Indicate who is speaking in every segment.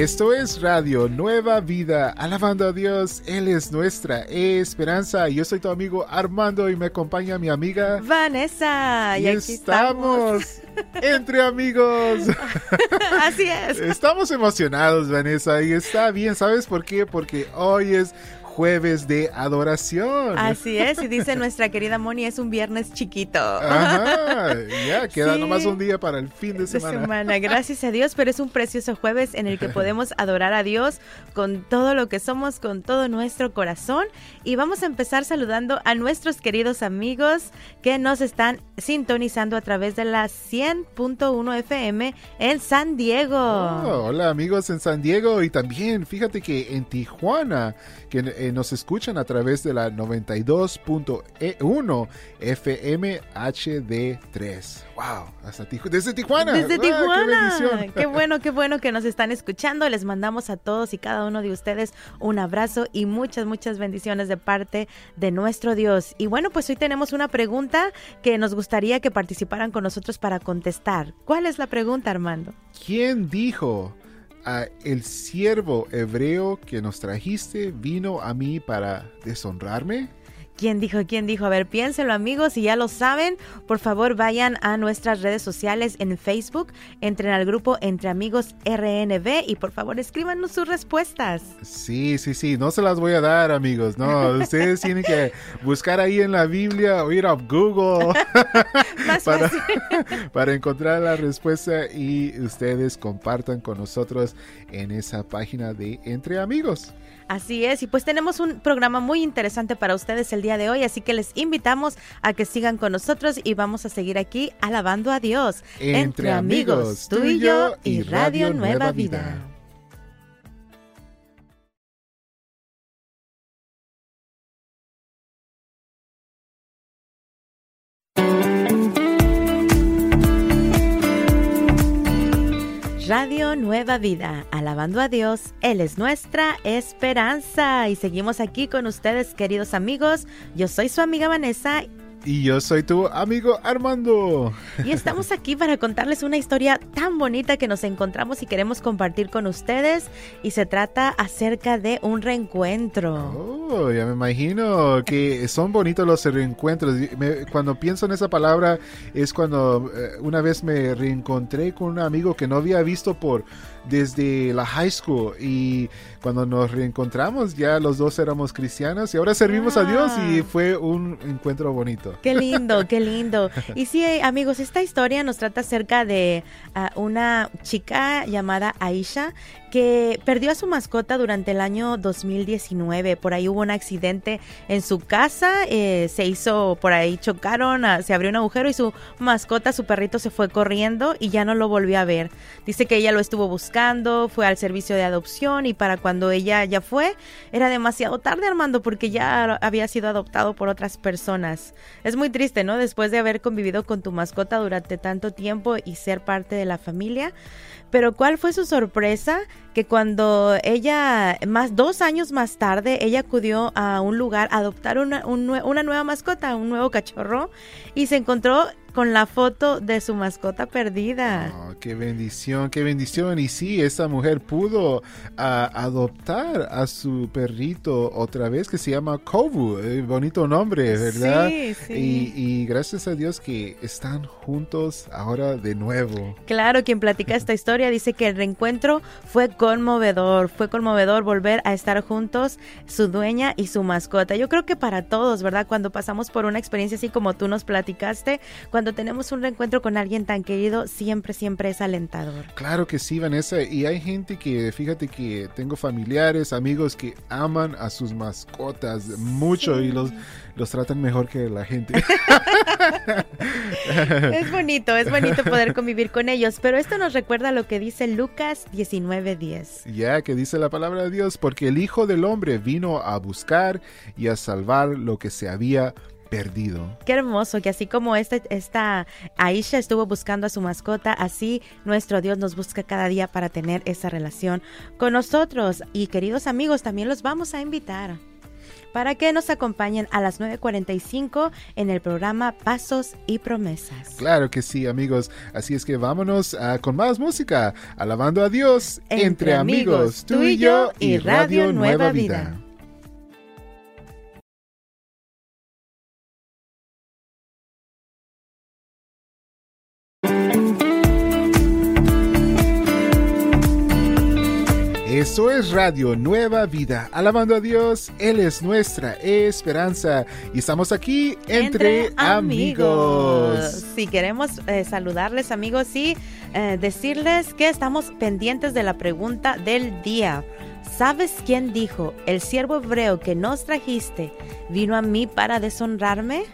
Speaker 1: Esto es Radio Nueva Vida, alabando a Dios. Él es nuestra esperanza. Yo soy tu amigo Armando y me acompaña mi amiga
Speaker 2: Vanessa.
Speaker 1: Y, estamos entre amigos.
Speaker 2: Así es.
Speaker 1: Estamos emocionados, Vanessa, y está bien. ¿Sabes por qué? Porque hoy es jueves de adoración.
Speaker 2: Así es, y dice nuestra querida Moni, es un viernes chiquito.
Speaker 1: Ajá, ya, queda nomás un día para el fin de semana.
Speaker 2: De semana. Gracias a Dios, pero es un precioso jueves en el que podemos adorar a Dios con todo lo que somos, con todo nuestro corazón. Y vamos a empezar saludando a nuestros queridos amigos que nos están sintonizando a través de la 100.1 FM en San Diego.
Speaker 1: Oh, hola amigos en San Diego y también fíjate que en Tijuana, que en nos escuchan a través de la 92.1 FM HD3. ¡Wow! Hasta desde Tijuana.
Speaker 2: Desde Tijuana. Qué, qué bueno, qué bueno que nos están escuchando. Les mandamos a todos y cada uno de ustedes un abrazo y muchas, muchas bendiciones de parte de nuestro Dios. Y bueno, pues hoy tenemos una pregunta que nos gustaría que participaran con nosotros para contestar. ¿Cuál es la pregunta, Armando?
Speaker 1: ¿Quién dijo? A el siervo hebreo que nos trajiste vino a mí para deshonrarme?
Speaker 2: ¿Quién dijo? ¿Quién dijo? A ver, piénselo amigos, si ya lo saben, por favor vayan a nuestras redes sociales en Facebook, entren al grupo Entre Amigos RNB y por favor escríbanos sus respuestas.
Speaker 1: Sí, sí, sí, no se las voy a dar amigos, no, ustedes tienen que buscar ahí en la Biblia o ir a Google para, para encontrar la respuesta y ustedes compartan con nosotros en esa página de Entre Amigos.
Speaker 2: Así es, y pues tenemos un programa muy interesante para ustedes el día de hoy, así que les invitamos a que sigan con nosotros y vamos a seguir aquí alabando a Dios.
Speaker 1: Entre, amigos, tú y yo y Radio Nueva Vida.
Speaker 2: Radio Nueva Vida, alabando a Dios, Él es nuestra esperanza. Y seguimos aquí con ustedes, queridos amigos. Yo soy su amiga Vanessa
Speaker 1: y yo soy tu amigo Armando.
Speaker 2: Y estamos aquí para contarles una historia tan bonita que nos encontramos y queremos compartir con ustedes. Y se trata acerca de un reencuentro.
Speaker 1: Oh, ya me imagino que son bonitos los reencuentros. cuando pienso en esa palabra es cuando eh, una vez me reencontré con un amigo que no había visto por desde la high school y cuando nos reencontramos ya los dos éramos cristianos y ahora servimos a Dios y ah. fue un encuentro bonito.
Speaker 2: Qué lindo, qué lindo. Y sí, amigos, esta historia nos trata acerca de ah, una chica llamada Aisha que perdió a su mascota durante el año 2019. Por ahí hubo un accidente en su casa, eh, se hizo, por ahí chocaron, ah, se abrió un agujero y su mascota, su perrito se fue corriendo y ya no lo volvió a ver. Dice que ella lo estuvo buscando, fue al servicio de adopción y para cuando ella ya fue, era demasiado tarde Armando porque ya había sido adoptado por otras personas. Es muy triste, ¿no? Después de haber convivido con tu mascota durante tanto tiempo y ser parte de la familia. Pero ¿cuál fue su sorpresa? Que cuando ella, más dos años más tarde, ella acudió a un lugar a adoptar una, una nueva mascota, un nuevo cachorro, y se encontró con la foto de su mascota perdida.
Speaker 1: Oh, qué bendición, qué bendición. Y sí, esa mujer pudo adoptar a su perrito otra vez que se llama Kobu. Eh, bonito nombre, ¿verdad?
Speaker 2: Sí, sí.
Speaker 1: Y, gracias a Dios que están juntos ahora de nuevo.
Speaker 2: Claro, quien platica esta historia dice que el reencuentro fue conmovedor. Fue conmovedor volver a estar juntos, su dueña y su mascota. Yo creo que para todos, ¿verdad? Cuando pasamos por una experiencia así como tú nos platicaste, cuando tenemos un reencuentro con alguien tan querido, siempre, siempre es alentador.
Speaker 1: Claro que sí, Vanessa. Y hay gente que, fíjate que tengo familiares, amigos que aman a sus mascotas mucho y los, los tratan mejor que la gente.
Speaker 2: es bonito, es bonito poder convivir con ellos, pero esto nos recuerda lo que dice Lucas 19:10.
Speaker 1: Ya, que dice la palabra de Dios, porque el Hijo del Hombre vino a buscar y a salvar lo que se había perdido.
Speaker 2: Qué hermoso que así como este, esta Aisha estuvo buscando a su mascota, así nuestro Dios nos busca cada día para tener esa relación con nosotros. Y queridos amigos, también los vamos a invitar para que nos acompañen a las 9.45 en el programa Pasos y Promesas.
Speaker 1: Claro que sí, amigos. Así es que vámonos ah, con más música, alabando a Dios entre, amigos, tú y yo y Radio Nueva Vida. Eso es Radio Nueva Vida, alabando a Dios, Él es nuestra esperanza y estamos aquí entre, amigos.
Speaker 2: Si queremos eh, saludarles amigos y eh, decirles que estamos pendientes de la pregunta del día. ¿Sabes quién dijo, el siervo hebreo que nos trajiste vino a mí para deshonrarme?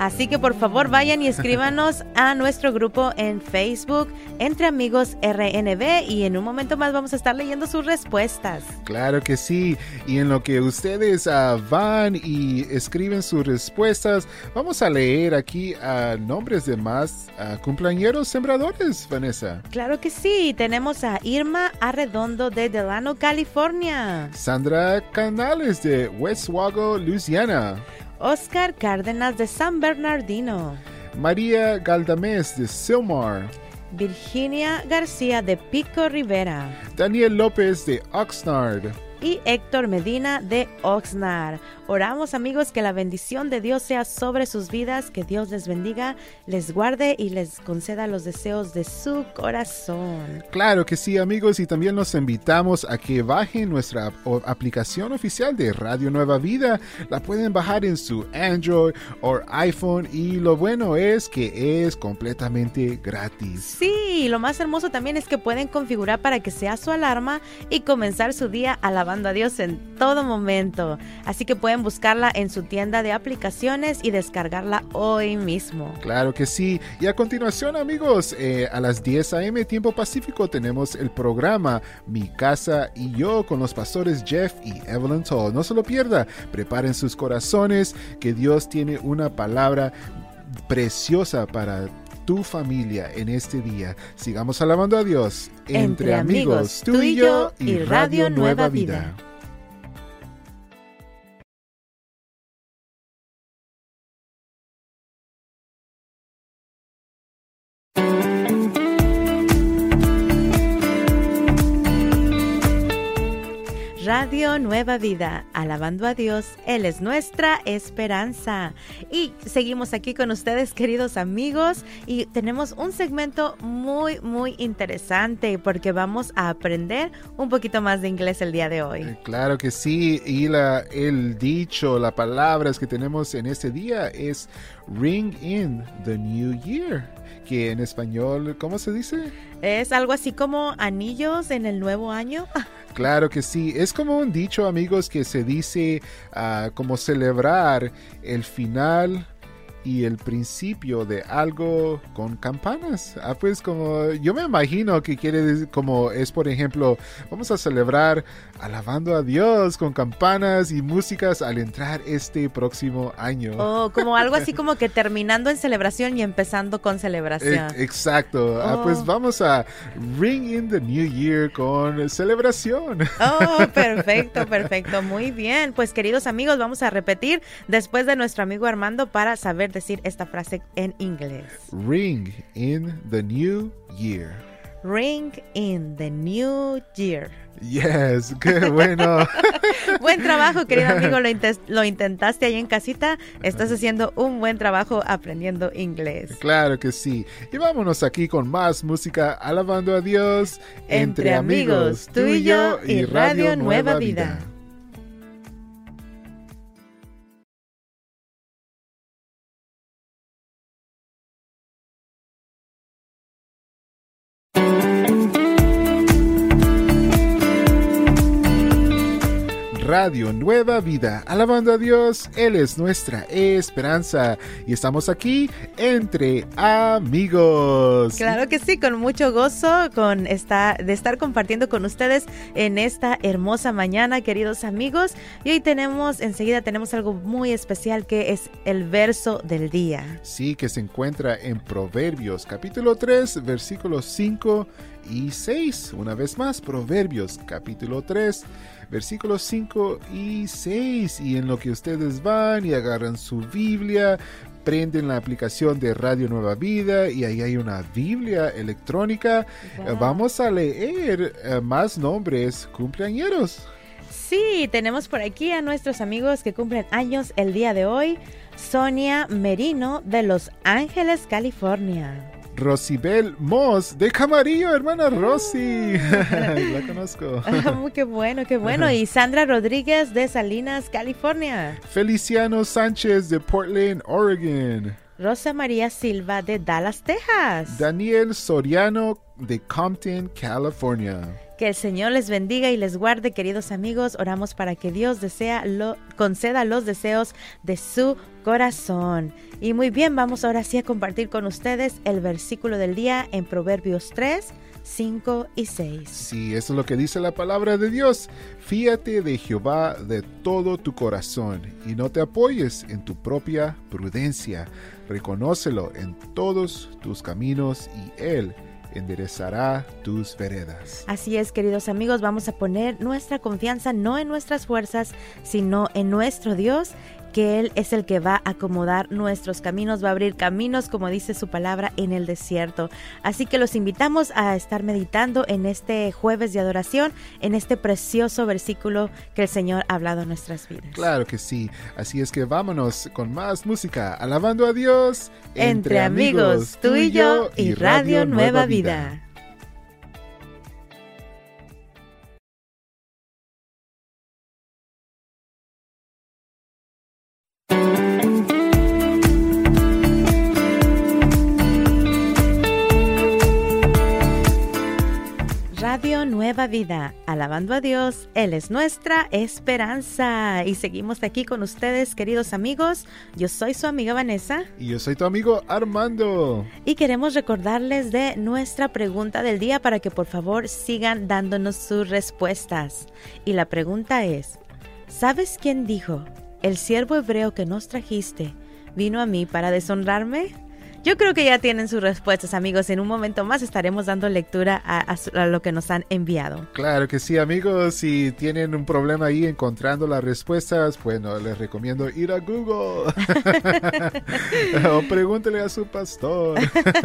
Speaker 2: Así que por favor vayan y escríbanos a nuestro grupo en Facebook, Entre Amigos RNB, y en un momento más vamos a estar leyendo sus respuestas.
Speaker 1: Claro que sí, y en lo que ustedes ah, van y escriben sus respuestas, vamos a leer aquí a nombres de más uh, cumpleañeros sembradores, Vanessa.
Speaker 2: Claro que sí, tenemos a Irma Arredondo de Delano, California.
Speaker 1: Sandra Canales de West Wago, Louisiana.
Speaker 2: Oscar Cárdenas de San Bernardino.
Speaker 1: María Galdamés de Silmar.
Speaker 2: Virginia García de Pico Rivera.
Speaker 1: Daniel López de Oxnard
Speaker 2: y Héctor Medina de Oxnard. Oramos amigos que la bendición de Dios sea sobre sus vidas, que Dios les bendiga, les guarde y les conceda los deseos de su corazón.
Speaker 1: Claro que sí amigos y también los invitamos a que bajen nuestra aplicación oficial de Radio Nueva Vida. La pueden bajar en su Android o iPhone y lo bueno es que es completamente gratis.
Speaker 2: Sí, lo más hermoso también es que pueden configurar para que sea su alarma y comenzar su día alabando a Dios en todo momento. Así que pueden buscarla en su tienda de aplicaciones y descargarla hoy mismo.
Speaker 1: Claro que sí. Y a continuación, amigos, eh, a las 10 a.m. tiempo pacífico tenemos el programa Mi casa y yo con los pastores Jeff y Evelyn Toll. No se lo pierda. Preparen sus corazones que Dios tiene una palabra preciosa para tu familia en este día. Sigamos alabando a Dios entre, amigos, tú y yo y Radio Nueva Vida.
Speaker 2: Nueva Vida, alabando a Dios, Él es nuestra esperanza. Y seguimos aquí con ustedes, queridos amigos, y tenemos un segmento muy, muy interesante porque vamos a aprender un poquito más de inglés el día de hoy. Eh,
Speaker 1: claro que sí, y la, el dicho, las palabras que tenemos en este día es Ring in the New Year que en español, ¿cómo se dice?
Speaker 2: Es algo así como anillos en el nuevo año.
Speaker 1: Claro que sí, es como un dicho amigos que se dice uh, como celebrar el final y el principio de algo con campanas. Ah, pues como yo me imagino que quiere decir, como es por ejemplo, vamos a celebrar alabando a Dios con campanas y músicas al entrar este próximo año.
Speaker 2: Oh, como algo así como que terminando en celebración y empezando con celebración.
Speaker 1: exacto. Ah, pues oh. vamos a ring in the new year con celebración.
Speaker 2: Oh, perfecto, perfecto. Muy bien. Pues queridos amigos, vamos a repetir después de nuestro amigo Armando para saber decir esta frase en inglés.
Speaker 1: Ring in the new year.
Speaker 2: Ring in the new year.
Speaker 1: Yes, qué bueno.
Speaker 2: buen trabajo, querido amigo. Lo, lo, intentaste ahí en casita. Estás haciendo un buen trabajo aprendiendo inglés.
Speaker 1: Claro que sí. Y vámonos aquí con más música alabando a Dios
Speaker 2: entre, amigos, tú y yo y Radio Nueva Vida.
Speaker 1: Radio Nueva Vida, alabando a Dios, Él es nuestra esperanza y estamos aquí entre amigos.
Speaker 2: Claro que sí, con mucho gozo con esta, de estar compartiendo con ustedes en esta hermosa mañana, queridos amigos. Y hoy tenemos, enseguida tenemos algo muy especial que es el verso del día.
Speaker 1: Sí, que se encuentra en Proverbios capítulo 3, versículos 5 y 6. Una vez más, Proverbios capítulo 3, versículos 5 y 6. Y en lo que ustedes van y agarran su Biblia, prenden la aplicación de Radio Nueva Vida y ahí hay una Biblia electrónica.
Speaker 2: Wow.
Speaker 1: Vamos a leer eh, más nombres cumpleañeros.
Speaker 2: Sí, tenemos por aquí a nuestros amigos que cumplen años el día de hoy. Sonia Merino de Los Ángeles, California.
Speaker 1: Rosibel Moss de Camarillo, hermana Rosy. la conozco.
Speaker 2: Ah, qué bueno, qué bueno. Y Sandra Rodríguez de Salinas, California.
Speaker 1: Feliciano Sánchez de Portland, Oregon.
Speaker 2: Rosa María Silva de Dallas, Texas.
Speaker 1: Daniel Soriano de Compton, California.
Speaker 2: Que el Señor les bendiga y les guarde, queridos amigos. Oramos para que Dios conceda los deseos de su corazón. Y muy bien, vamos ahora sí a compartir con ustedes el versículo del día en Proverbios 3, 5 y 6.
Speaker 1: Sí, eso es lo que dice la palabra de Dios. Fíate de Jehová de todo tu corazón y no te apoyes en tu propia prudencia. Reconócelo en todos tus caminos y Él enderezará tus veredas.
Speaker 2: Así es, queridos amigos, vamos a poner nuestra confianza no en nuestras fuerzas, sino en nuestro Dios, que Él es el que va a acomodar nuestros caminos, va a abrir caminos, como dice su palabra, en el desierto. Así que los invitamos a estar meditando en este jueves de adoración, en este precioso versículo que el Señor ha hablado en nuestras vidas.
Speaker 1: Claro que sí. Así es que vámonos con más música, alabando a Dios
Speaker 2: Entre, amigos, tú y yo y Radio Nueva Vida. Radio Nueva Vida, alabando a Dios, Él es nuestra esperanza. Y seguimos aquí con ustedes, queridos amigos. Yo soy su amiga Vanessa.
Speaker 1: Y yo soy tu amigo Armando.
Speaker 2: Y queremos recordarles de nuestra pregunta del día para que por favor sigan dándonos sus respuestas. Y la pregunta es, ¿sabes quién dijo, el siervo hebreo que nos trajiste vino a mí para deshonrarme? Yo creo que ya tienen sus respuestas, amigos. En un momento más estaremos dando lectura a, a, a, lo que nos han enviado.
Speaker 1: Claro que sí, amigos. Si tienen un problema ahí encontrando las respuestas, bueno, les recomiendo ir a Google o pregúntele a su pastor.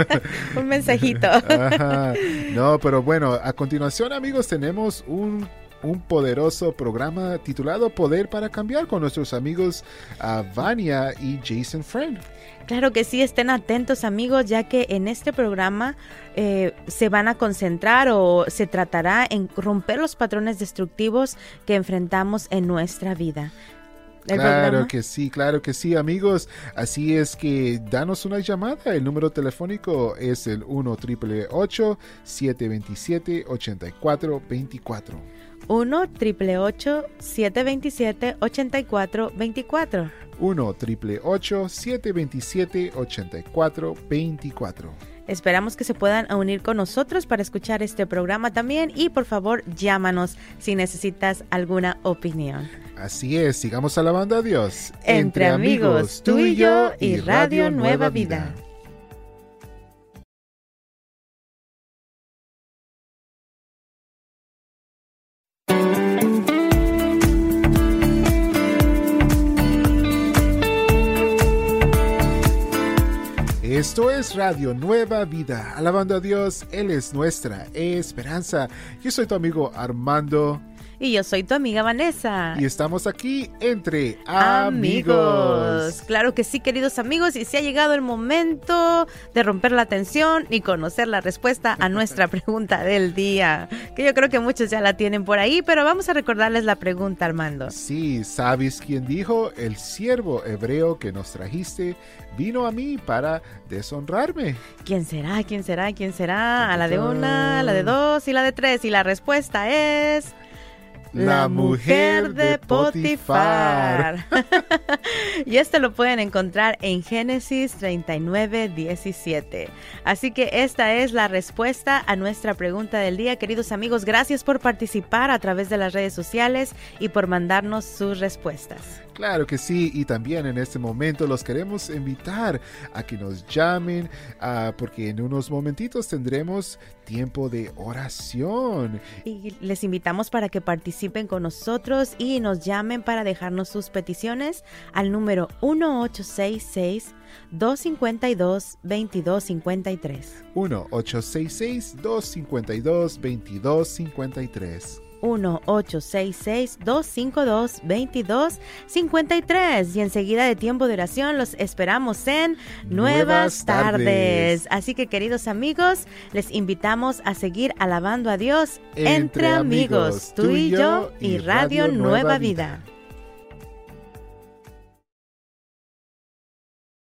Speaker 2: un mensajito.
Speaker 1: Ajá. No, pero bueno, a continuación, amigos, tenemos un un poderoso programa titulado Poder para Cambiar con nuestros amigos uh, Vania y Jason Friend.
Speaker 2: Claro que sí, estén atentos amigos, ya que en este programa eh, se van a concentrar o se tratará en romper los patrones destructivos que enfrentamos en nuestra vida.
Speaker 1: ¿El claro programa? que sí, claro que sí, amigos. Así es que danos una llamada. El número telefónico es el 1 727 8424
Speaker 2: 1 727 8424
Speaker 1: 1 727 8424
Speaker 2: Esperamos que se puedan unir con nosotros para escuchar este programa también y por favor llámanos si necesitas alguna opinión.
Speaker 1: Así es, sigamos alabando a Dios.
Speaker 2: Entre, Entre amigos, tú y yo y Radio Nueva Vida.
Speaker 1: Esto es Radio Nueva Vida, alabando a Dios, Él es nuestra esperanza. Yo soy tu amigo Armando.
Speaker 2: Y yo soy tu amiga Vanessa.
Speaker 1: Y estamos aquí entre amigos. amigos.
Speaker 2: Claro que sí, queridos amigos. Y se ha llegado el momento de romper la tensión y conocer la respuesta a nuestra pregunta del día. Que yo creo que muchos ya la tienen por ahí, pero vamos a recordarles la pregunta, Armando.
Speaker 1: Sí, ¿sabes quién dijo? El siervo hebreo que nos trajiste vino a mí para deshonrarme.
Speaker 2: ¿Quién será? ¿Quién será? ¿Quién será? A la de una, a la de dos y la de tres. Y la respuesta es... La mujer de Potifar. y esto lo pueden encontrar en Génesis 39, 17. Así que esta es la respuesta a nuestra pregunta del día. Queridos amigos, gracias por participar a través de las redes sociales y por mandarnos sus respuestas.
Speaker 1: Claro que sí, y también en este momento los queremos invitar a que nos llamen, uh, porque en unos momentitos tendremos tiempo de oración.
Speaker 2: Y les invitamos para que participen con nosotros y nos llamen para dejarnos sus peticiones al número 1866 252 2253.
Speaker 1: 1866 252 2253.
Speaker 2: 1-866-252-2253. Y enseguida de tiempo de oración los esperamos en Nuevas, tardes. Así que queridos amigos, les invitamos a seguir alabando a Dios entre, amigos, tú y yo y Radio, Nueva, Vida.